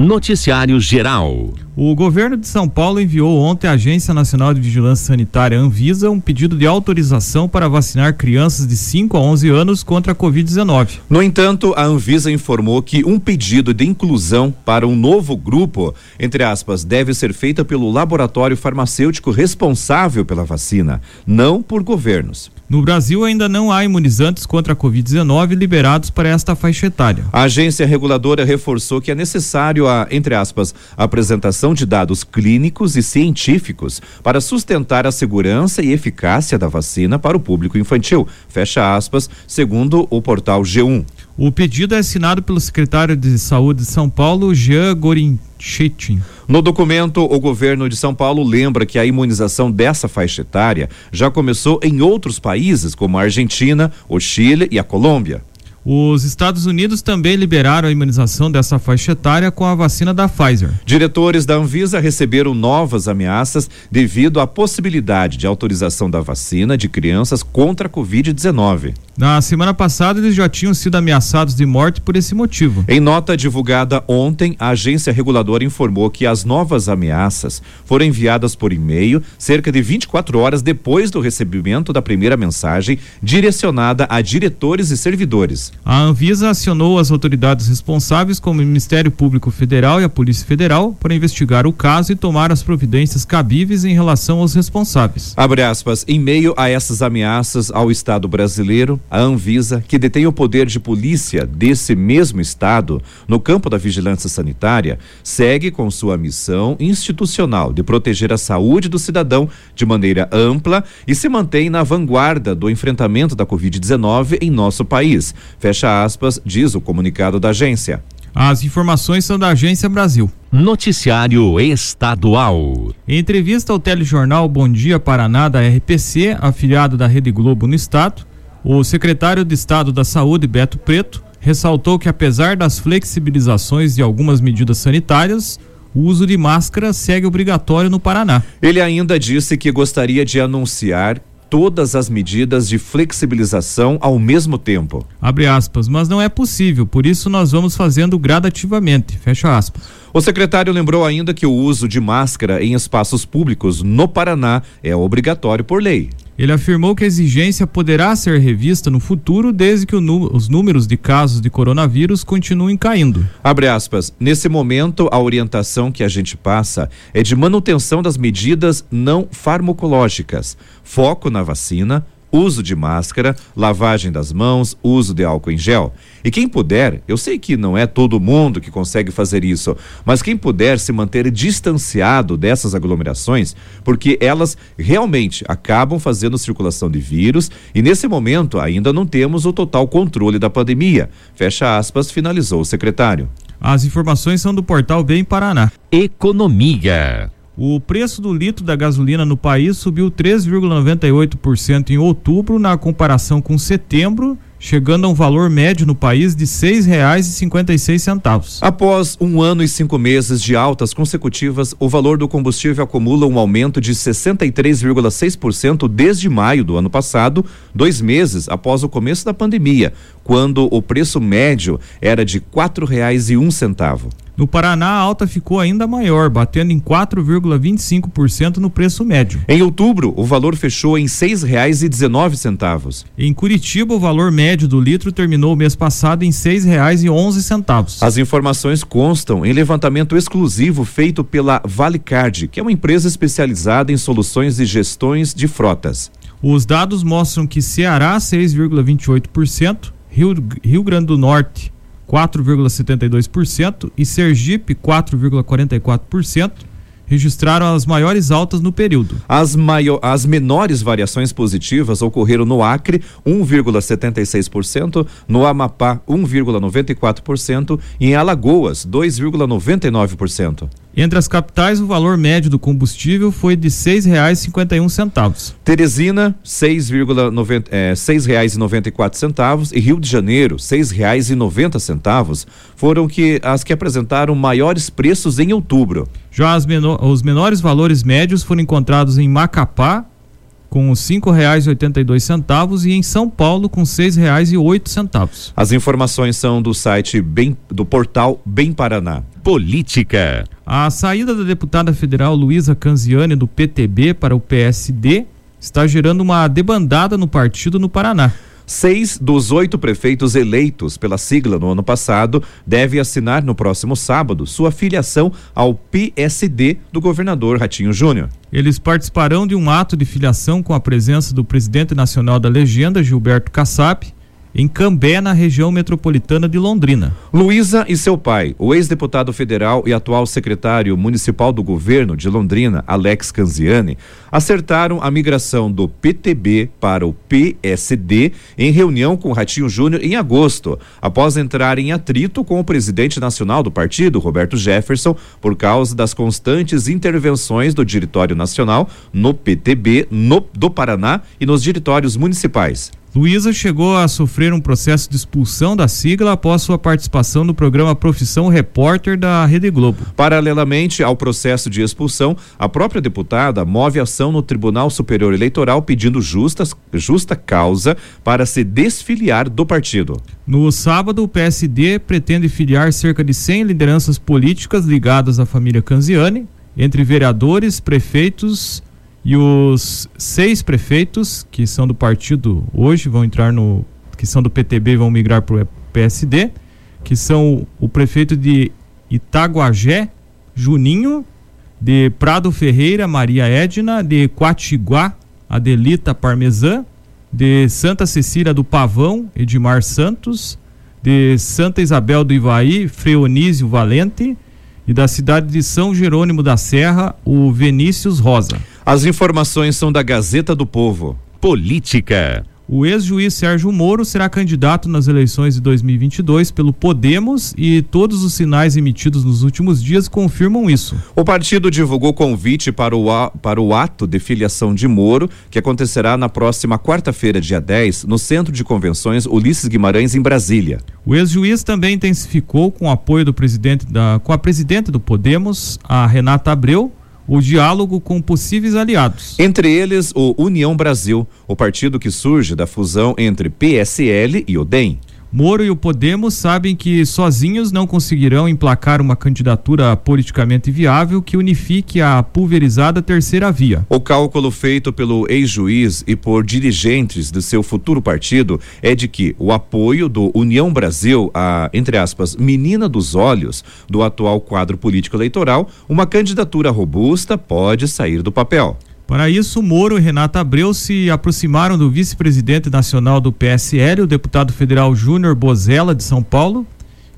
Noticiário Geral. O governo de São Paulo enviou ontem à Agência Nacional de Vigilância Sanitária Anvisa um pedido de autorização para vacinar crianças de 5 a 11 anos contra a Covid-19. No entanto, a Anvisa informou que um pedido de inclusão para um novo grupo, entre aspas, deve ser feita pelo laboratório farmacêutico responsável pela vacina, não por governos. No Brasil, ainda não há imunizantes contra a Covid-19 liberados para esta faixa etária. A agência reguladora reforçou que é necessário a, entre aspas, apresentação de dados clínicos e científicos para sustentar a segurança e eficácia da vacina para o público infantil. Fecha aspas, segundo o portal G1. O pedido é assinado pelo secretário de Saúde de São Paulo, Jean Gorin no documento, o governo de São Paulo lembra que a imunização dessa faixa etária já começou em outros países, como a Argentina, o Chile e a Colômbia. Os Estados Unidos também liberaram a imunização dessa faixa etária com a vacina da Pfizer. Diretores da Anvisa receberam novas ameaças devido à possibilidade de autorização da vacina de crianças contra a Covid-19. Na semana passada, eles já tinham sido ameaçados de morte por esse motivo. Em nota divulgada ontem, a agência reguladora informou que as novas ameaças foram enviadas por e-mail cerca de 24 horas depois do recebimento da primeira mensagem direcionada a diretores e servidores. A Anvisa acionou as autoridades responsáveis, como o Ministério Público Federal e a Polícia Federal, para investigar o caso e tomar as providências cabíveis em relação aos responsáveis. Abre aspas, em meio a essas ameaças ao Estado brasileiro, a Anvisa, que detém o poder de polícia desse mesmo Estado no campo da vigilância sanitária, segue com sua missão institucional de proteger a saúde do cidadão de maneira ampla e se mantém na vanguarda do enfrentamento da Covid-19 em nosso país Fecha aspas, diz o comunicado da agência. As informações são da Agência Brasil. Noticiário Estadual. Em entrevista ao telejornal Bom Dia Paraná da RPC, afiliado da Rede Globo no estado, o secretário de Estado da Saúde, Beto Preto, ressaltou que apesar das flexibilizações de algumas medidas sanitárias, o uso de máscara segue obrigatório no Paraná. Ele ainda disse que gostaria de anunciar todas as medidas de flexibilização ao mesmo tempo. Abre aspas, mas não é possível, por isso nós vamos fazendo gradativamente. Fecha aspas. O secretário lembrou ainda que o uso de máscara em espaços públicos no Paraná é obrigatório por lei. Ele afirmou que a exigência poderá ser revista no futuro desde que os números de casos de coronavírus continuem caindo. Abre aspas. Nesse momento, a orientação que a gente passa é de manutenção das medidas não farmacológicas, foco na vacina, uso de máscara, lavagem das mãos, uso de álcool em gel. E quem puder, eu sei que não é todo mundo que consegue fazer isso, mas quem puder se manter distanciado dessas aglomerações, porque elas realmente acabam fazendo circulação de vírus e nesse momento ainda não temos o total controle da pandemia. Fecha aspas, finalizou o secretário. As informações são do portal Bem Paraná. Economia. O preço do litro da gasolina no país subiu 3,98% em outubro na comparação com setembro chegando a um valor médio no país de seis centavos. Após um ano e cinco meses de altas consecutivas, o valor do combustível acumula um aumento de 63,6% desde maio do ano passado, dois meses após o começo da pandemia, quando o preço médio era de um centavo. No Paraná, a alta ficou ainda maior, batendo em 4,25% no preço médio. Em outubro, o valor fechou em seis reais e dezenove centavos. Em Curitiba, o valor médio do litro terminou o mês passado em seis reais e onze centavos. As informações constam em levantamento exclusivo feito pela Valecard, que é uma empresa especializada em soluções e gestões de frotas. Os dados mostram que Ceará 6,28%, Rio, Rio Grande do Norte 4,72% e Sergipe 4,44% registraram as maiores altas no período. As, maior, as menores variações positivas ocorreram no Acre, 1,76%, no Amapá, 1,94% e em Alagoas, 2,99%. Entre as capitais, o valor médio do combustível foi de seis reais cinquenta e um centavos. Teresina, seis é, seis reais e noventa e quatro centavos e Rio de Janeiro, seis reais e noventa centavos foram que as que apresentaram maiores preços em outubro. Já menor, os menores valores médios foram encontrados em Macapá, com cinco reais e oitenta e dois centavos e em São Paulo com seis reais e oito centavos. As informações são do site bem, do portal Bem Paraná. Política. A saída da deputada federal Luísa Canziani do PTB para o PSD está gerando uma debandada no partido no Paraná. Seis dos oito prefeitos eleitos pela sigla no ano passado devem assinar no próximo sábado sua filiação ao PSD do governador Ratinho Júnior. Eles participarão de um ato de filiação com a presença do presidente nacional da legenda, Gilberto Kassab, em Cambé, na região metropolitana de Londrina. Luísa e seu pai, o ex-deputado federal e atual secretário municipal do governo de Londrina, Alex Canziani, acertaram a migração do PTB para o PSD em reunião com Ratinho Júnior em agosto, após entrar em atrito com o presidente nacional do partido, Roberto Jefferson, por causa das constantes intervenções do Diretório Nacional no PTB no, do Paraná e nos diretórios municipais. Luísa chegou a sofrer um processo de expulsão da sigla após sua participação no programa Profissão Repórter da Rede Globo. Paralelamente ao processo de expulsão, a própria deputada move ação no Tribunal Superior Eleitoral pedindo justas, justa causa para se desfiliar do partido. No sábado, o PSD pretende filiar cerca de 100 lideranças políticas ligadas à família Canziani, entre vereadores, prefeitos e os seis prefeitos que são do partido hoje vão entrar no. que são do PTB vão migrar para o PSD, que são o prefeito de Itaguajé, Juninho, de Prado Ferreira, Maria Edna, de Quatiguá, Adelita Parmesan, de Santa Cecília do Pavão, Edmar Santos, de Santa Isabel do Ivaí, Freonísio Valente, e da cidade de São Jerônimo da Serra, o Vinícius Rosa. As informações são da Gazeta do Povo. Política. O ex-juiz Sérgio Moro será candidato nas eleições de 2022 pelo Podemos e todos os sinais emitidos nos últimos dias confirmam isso. O partido divulgou convite para o, para o ato de filiação de Moro, que acontecerá na próxima quarta-feira, dia 10, no Centro de Convenções Ulisses Guimarães, em Brasília. O ex-juiz também intensificou com o apoio do presidente da, com a presidente do Podemos, a Renata Abreu, o diálogo com possíveis aliados. Entre eles, o União Brasil, o partido que surge da fusão entre PSL e o DEM. Moro e o Podemos sabem que sozinhos não conseguirão emplacar uma candidatura politicamente viável que unifique a pulverizada terceira via. O cálculo feito pelo ex-juiz e por dirigentes do seu futuro partido é de que o apoio do União Brasil a, entre aspas, menina dos olhos do atual quadro político eleitoral, uma candidatura robusta pode sair do papel. Para isso, Moro e Renata Abreu se aproximaram do vice-presidente nacional do PSL, o deputado federal Júnior Bozella, de São Paulo,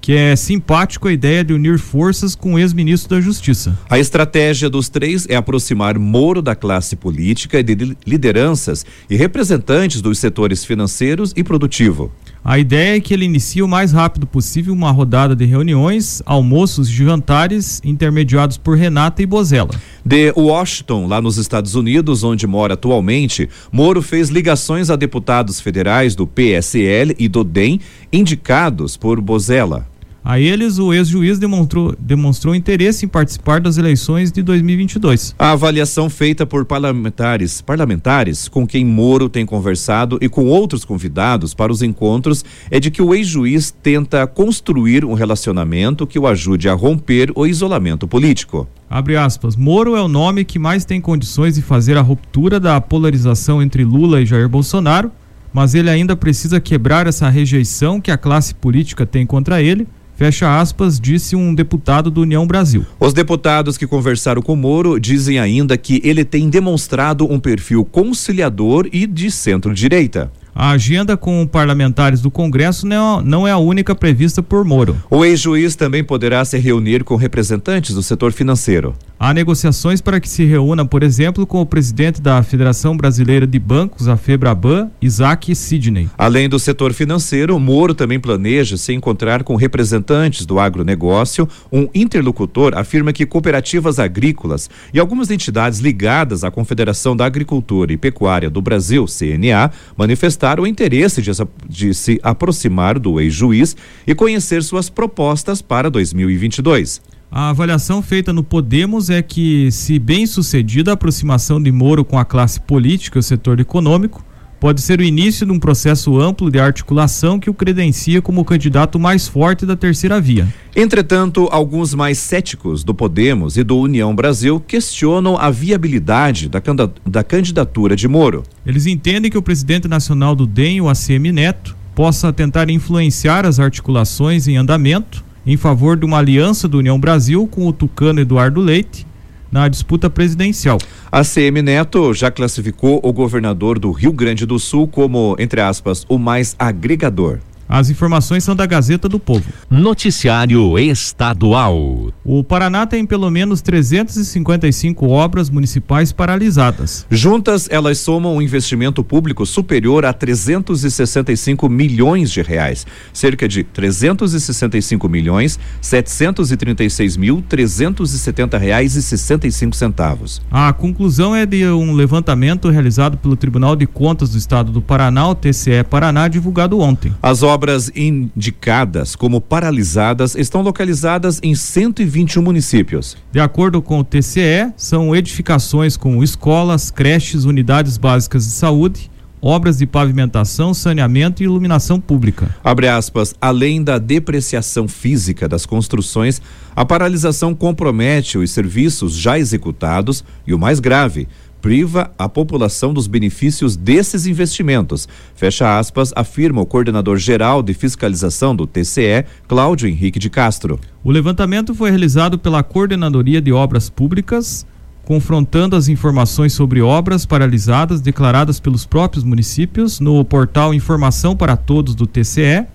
que é simpático a ideia de unir forças com o ex-ministro da Justiça. A estratégia dos três é aproximar Moro da classe política e de lideranças e representantes dos setores financeiros e produtivo. A ideia é que ele inicie o mais rápido possível uma rodada de reuniões, almoços e jantares intermediados por Renata e Bozella. De Washington, lá nos Estados Unidos, onde mora atualmente, Moro fez ligações a deputados federais do PSL e do DEM, indicados por Bozella. A eles, o ex-juiz demonstrou, demonstrou interesse em participar das eleições de 2022. A avaliação feita por parlamentares, parlamentares com quem Moro tem conversado e com outros convidados para os encontros é de que o ex-juiz tenta construir um relacionamento que o ajude a romper o isolamento político. Abre aspas. Moro é o nome que mais tem condições de fazer a ruptura da polarização entre Lula e Jair Bolsonaro, mas ele ainda precisa quebrar essa rejeição que a classe política tem contra ele Fecha aspas, disse um deputado do União Brasil. Os deputados que conversaram com Moro dizem ainda que ele tem demonstrado um perfil conciliador e de centro-direita. A agenda com parlamentares do Congresso não é a única prevista por Moro. O ex-juiz também poderá se reunir com representantes do setor financeiro. Há negociações para que se reúna, por exemplo, com o presidente da Federação Brasileira de Bancos, a FEBRABAN, Isaac Sidney. Além do setor financeiro, Moro também planeja se encontrar com representantes do agronegócio. Um interlocutor afirma que cooperativas agrícolas e algumas entidades ligadas à Confederação da Agricultura e Pecuária do Brasil, CNA, manifestaram o interesse de, de se aproximar do ex-juiz e conhecer suas propostas para 2022. A avaliação feita no Podemos é que, se bem sucedida a aproximação de Moro com a classe política e o setor econômico, pode ser o início de um processo amplo de articulação que o credencia como o candidato mais forte da terceira via. Entretanto, alguns mais céticos do Podemos e do União Brasil questionam a viabilidade da, da candidatura de Moro. Eles entendem que o presidente nacional do DEM, o ACM Neto, possa tentar influenciar as articulações em andamento em favor de uma aliança do União Brasil com o tucano Eduardo Leite na disputa presidencial. A CM Neto já classificou o governador do Rio Grande do Sul como, entre aspas, o mais agregador. As informações são da Gazeta do Povo. Noticiário Estadual. O Paraná tem pelo menos 355 obras municipais paralisadas. Juntas, elas somam um investimento público superior a 365 milhões de reais. Cerca de 365 milhões 736 mil 370 reais e 65 centavos. A conclusão é de um levantamento realizado pelo Tribunal de Contas do Estado do Paraná, o TCE Paraná, divulgado ontem. As obras obras indicadas como paralisadas estão localizadas em 121 municípios. De acordo com o TCE, são edificações como escolas, creches, unidades básicas de saúde, obras de pavimentação, saneamento e iluminação pública. Abre aspas, além da depreciação física das construções, a paralisação compromete os serviços já executados e o mais grave, priva a população dos benefícios desses investimentos. Fecha aspas, afirma o coordenador geral de fiscalização do TCE, Cláudio Henrique de Castro. O levantamento foi realizado pela Coordenadoria de Obras Públicas, confrontando as informações sobre obras paralisadas declaradas pelos próprios municípios no portal Informação para Todos do TCE,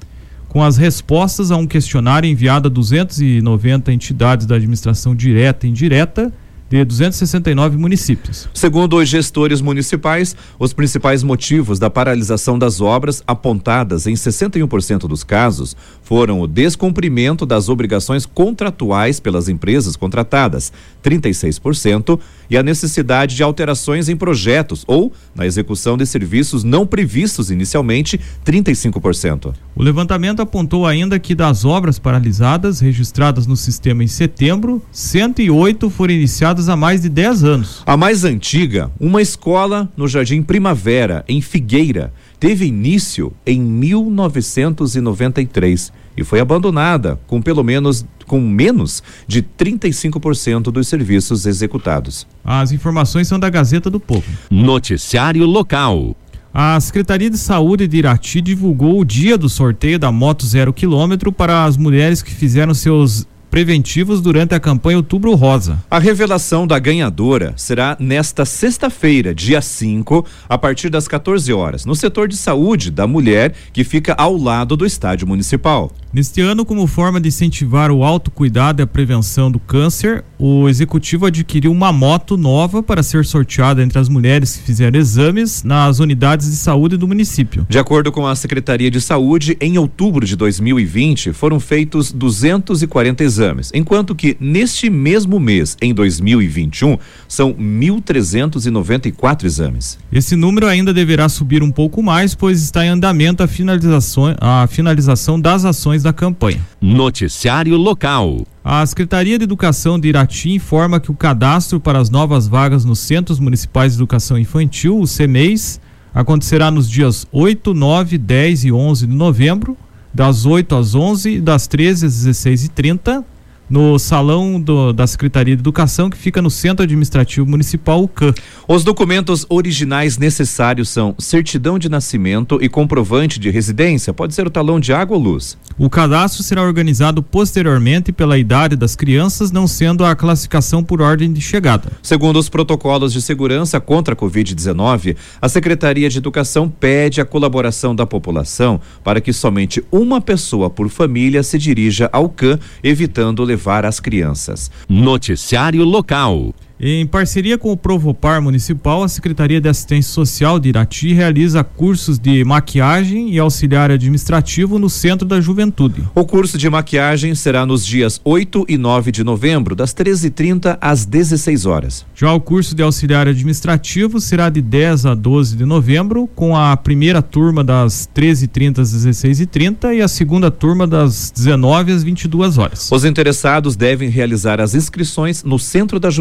com as respostas a um questionário enviado a 290 entidades da administração direta e indireta de 269 municípios. Segundo os gestores municipais, os principais motivos da paralisação das obras apontadas em 61% dos casos foram o descumprimento das obrigações contratuais pelas empresas contratadas, 36%, e a necessidade de alterações em projetos ou na execução de serviços não previstos inicialmente, 35%. O levantamento apontou ainda que das obras paralisadas registradas no sistema em setembro, 108 foram iniciadas há mais de 10 anos. A mais antiga, uma escola no Jardim Primavera, em Figueira, teve início em 1993 e foi abandonada com pelo menos com menos de 35% dos serviços executados. As informações são da Gazeta do Povo. Noticiário local. A Secretaria de Saúde de Irati divulgou o dia do sorteio da moto zero quilômetro para as mulheres que fizeram seus preventivos durante a campanha Outubro Rosa. A revelação da ganhadora será nesta sexta-feira, dia 5, a partir das 14 horas, no setor de saúde da mulher que fica ao lado do estádio municipal. Neste ano, como forma de incentivar o autocuidado e a prevenção do câncer, o executivo adquiriu uma moto nova para ser sorteada entre as mulheres que fizeram exames nas unidades de saúde do município. De acordo com a Secretaria de Saúde, em outubro de 2020 foram feitos 240 exames, enquanto que neste mesmo mês, em 2021, são 1.394 exames. Esse número ainda deverá subir um pouco mais, pois está em andamento a finalização, a finalização das ações da campanha. Noticiário local. A Secretaria de Educação de Irati informa que o cadastro para as novas vagas nos Centros Municipais de Educação Infantil, o CEMEIS, acontecerá nos dias 8, 9, 10 e 11 de novembro, das 8 às 11 das 13 às 16 e 30 no salão do, da Secretaria de Educação, que fica no Centro Administrativo Municipal, o CAN. Os documentos originais necessários são certidão de nascimento e comprovante de residência, pode ser o talão de água ou luz. O cadastro será organizado posteriormente pela idade das crianças, não sendo a classificação por ordem de chegada. Segundo os protocolos de segurança contra a Covid-19, a Secretaria de Educação pede a colaboração da população para que somente uma pessoa por família se dirija ao CAN, evitando levar as crianças. Noticiário local. Em parceria com o Provopar Municipal, a Secretaria de Assistência Social de Irati realiza cursos de maquiagem e auxiliar administrativo no Centro da Juventude. O curso de maquiagem será nos dias 8 e 9 de novembro, das 13h30 às 16 horas. Já o curso de auxiliar administrativo será de 10 a 12 de novembro, com a primeira turma das 13h30 às 16h30 e a segunda turma das 19 às 22 horas. Os interessados devem realizar as inscrições no Centro da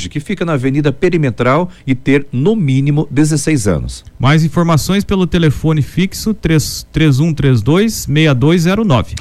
Juventude que fica na Avenida Perimetral e ter no mínimo 16 anos. Mais informações pelo telefone fixo 3132 6209.